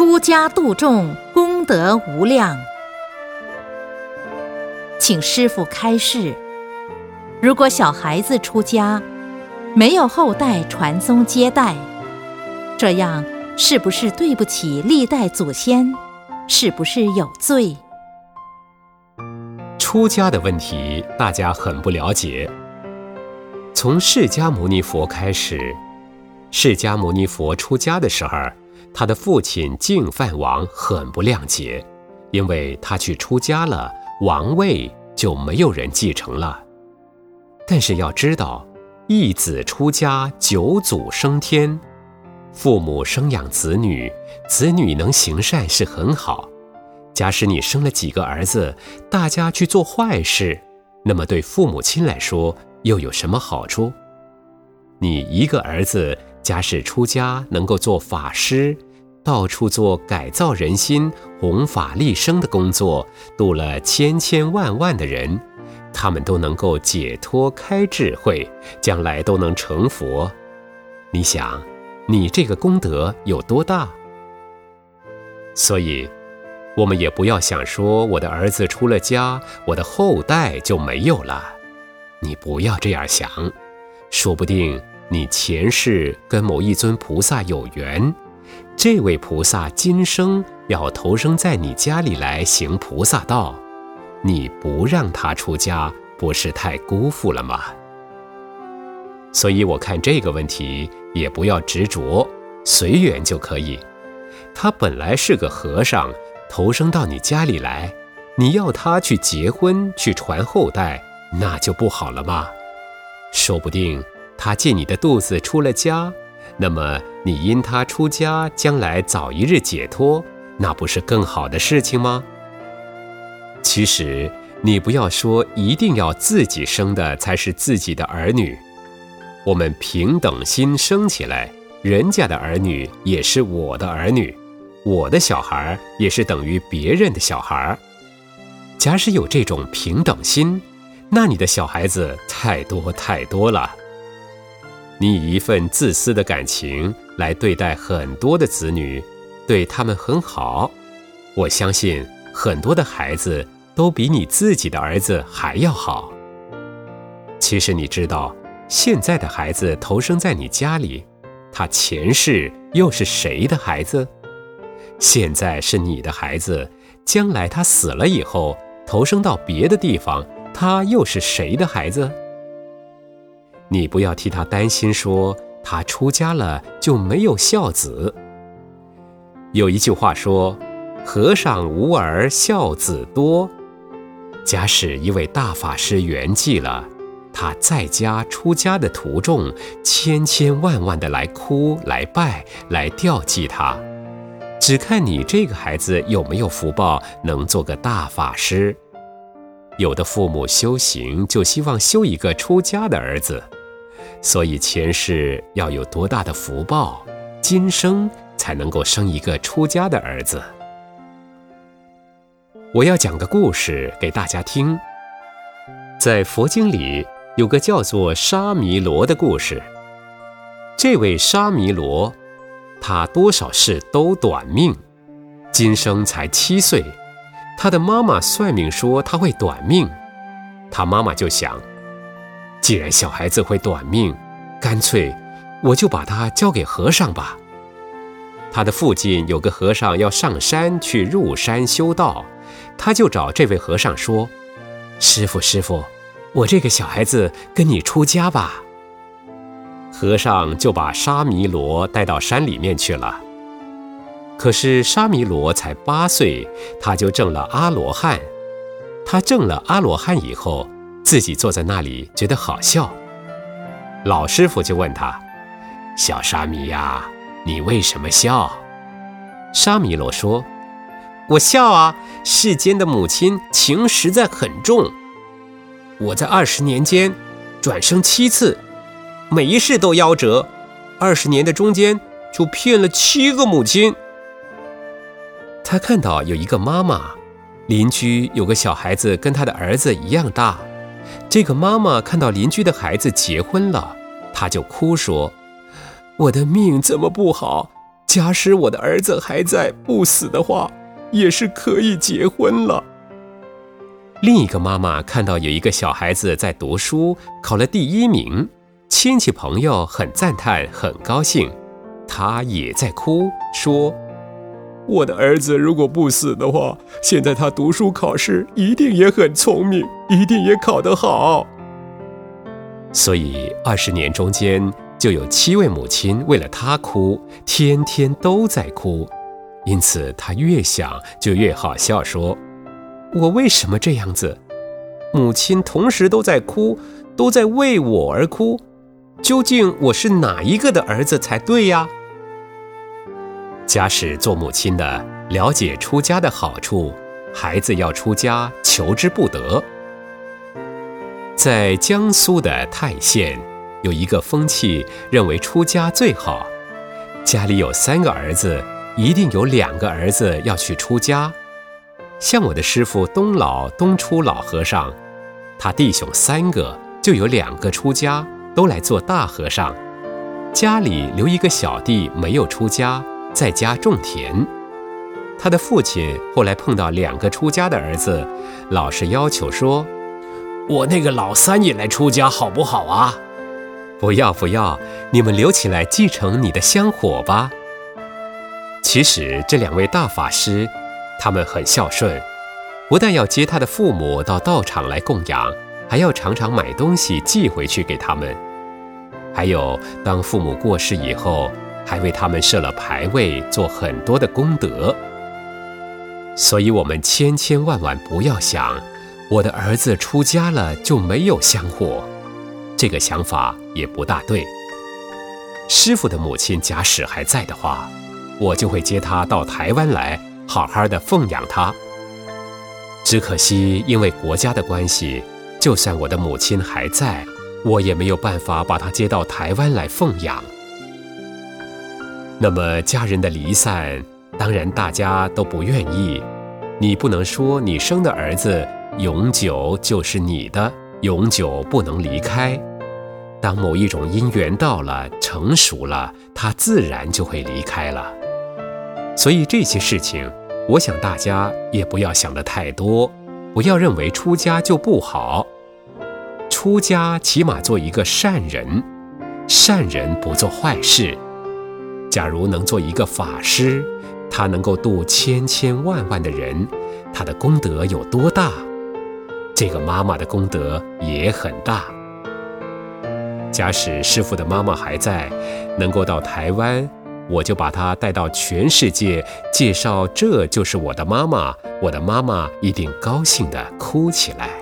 出家度众，功德无量。请师父开示：如果小孩子出家，没有后代传宗接代，这样是不是对不起历代祖先？是不是有罪？出家的问题，大家很不了解。从释迦牟尼佛开始，释迦牟尼佛出家的时候，他的父亲净饭王很不谅解，因为他去出家了，王位就没有人继承了。但是要知道，一子出家，九祖升天，父母生养子女，子女能行善是很好。假使你生了几个儿子，大家去做坏事，那么对父母亲来说又有什么好处？你一个儿子，假使出家能够做法师，到处做改造人心、弘法利生的工作，度了千千万万的人，他们都能够解脱开智慧，将来都能成佛。你想，你这个功德有多大？所以。我们也不要想说我的儿子出了家，我的后代就没有了。你不要这样想，说不定你前世跟某一尊菩萨有缘，这位菩萨今生要投生在你家里来行菩萨道，你不让他出家，不是太辜负了吗？所以我看这个问题也不要执着，随缘就可以。他本来是个和尚。投生到你家里来，你要他去结婚去传后代，那就不好了吗？说不定他借你的肚子出了家，那么你因他出家，将来早一日解脱，那不是更好的事情吗？其实你不要说一定要自己生的才是自己的儿女，我们平等心生起来，人家的儿女也是我的儿女。我的小孩也是等于别人的小孩。假使有这种平等心，那你的小孩子太多太多了。你以一份自私的感情来对待很多的子女，对他们很好，我相信很多的孩子都比你自己的儿子还要好。其实你知道，现在的孩子投生在你家里，他前世又是谁的孩子？现在是你的孩子，将来他死了以后投生到别的地方，他又是谁的孩子？你不要替他担心，说他出家了就没有孝子。有一句话说：“和尚无儿，孝子多。”假使一位大法师圆寂了，他在家出家的徒众千千万万的来哭、来拜、来吊祭他。只看你这个孩子有没有福报，能做个大法师。有的父母修行就希望修一个出家的儿子，所以前世要有多大的福报，今生才能够生一个出家的儿子。我要讲个故事给大家听，在佛经里有个叫做沙弥罗的故事，这位沙弥罗。他多少事都短命，今生才七岁。他的妈妈算命说他会短命，他妈妈就想，既然小孩子会短命，干脆我就把他交给和尚吧。他的附近有个和尚要上山去入山修道，他就找这位和尚说：“师傅，师傅，我这个小孩子跟你出家吧。”和尚就把沙弥罗带到山里面去了。可是沙弥罗才八岁，他就证了阿罗汉。他证了阿罗汉以后，自己坐在那里觉得好笑。老师傅就问他：“小沙弥呀，你为什么笑？”沙弥罗说：“我笑啊，世间的母亲情实在很重。我在二十年间转生七次。”每一世都夭折，二十年的中间就骗了七个母亲。他看到有一个妈妈，邻居有个小孩子跟他的儿子一样大。这个妈妈看到邻居的孩子结婚了，她就哭说：“我的命怎么不好？假使我的儿子还在不死的话，也是可以结婚了。另一个妈妈看到有一个小孩子在读书，考了第一名，亲戚朋友很赞叹，很高兴。她也在哭，说：“我的儿子如果不死的话，现在他读书考试一定也很聪明，一定也考得好。”所以二十年中间就有七位母亲为了他哭，天天都在哭。因此他越想就越好笑，说。我为什么这样子？母亲同时都在哭，都在为我而哭。究竟我是哪一个的儿子才对呀？假使做母亲的了解出家的好处，孩子要出家求之不得。在江苏的泰县，有一个风气，认为出家最好。家里有三个儿子，一定有两个儿子要去出家。像我的师傅东老东初老和尚，他弟兄三个，就有两个出家，都来做大和尚。家里留一个小弟没有出家，在家种田。他的父亲后来碰到两个出家的儿子，老是要求说：“我那个老三也来出家好不好啊？”“不要不要，你们留起来继承你的香火吧。”其实这两位大法师。他们很孝顺，不但要接他的父母到道场来供养，还要常常买东西寄回去给他们。还有，当父母过世以后，还为他们设了牌位，做很多的功德。所以，我们千千万万不要想，我的儿子出家了就没有香火，这个想法也不大对。师傅的母亲假使还在的话，我就会接他到台湾来。好好的奉养他，只可惜因为国家的关系，就算我的母亲还在，我也没有办法把他接到台湾来奉养。那么家人的离散，当然大家都不愿意。你不能说你生的儿子永久就是你的，永久不能离开。当某一种因缘到了，成熟了，他自然就会离开了。所以这些事情。我想大家也不要想的太多，不要认为出家就不好。出家起码做一个善人，善人不做坏事。假如能做一个法师，他能够度千千万万的人，他的功德有多大？这个妈妈的功德也很大。假使师傅的妈妈还在，能够到台湾。我就把她带到全世界介绍，这就是我的妈妈。我的妈妈一定高兴地哭起来。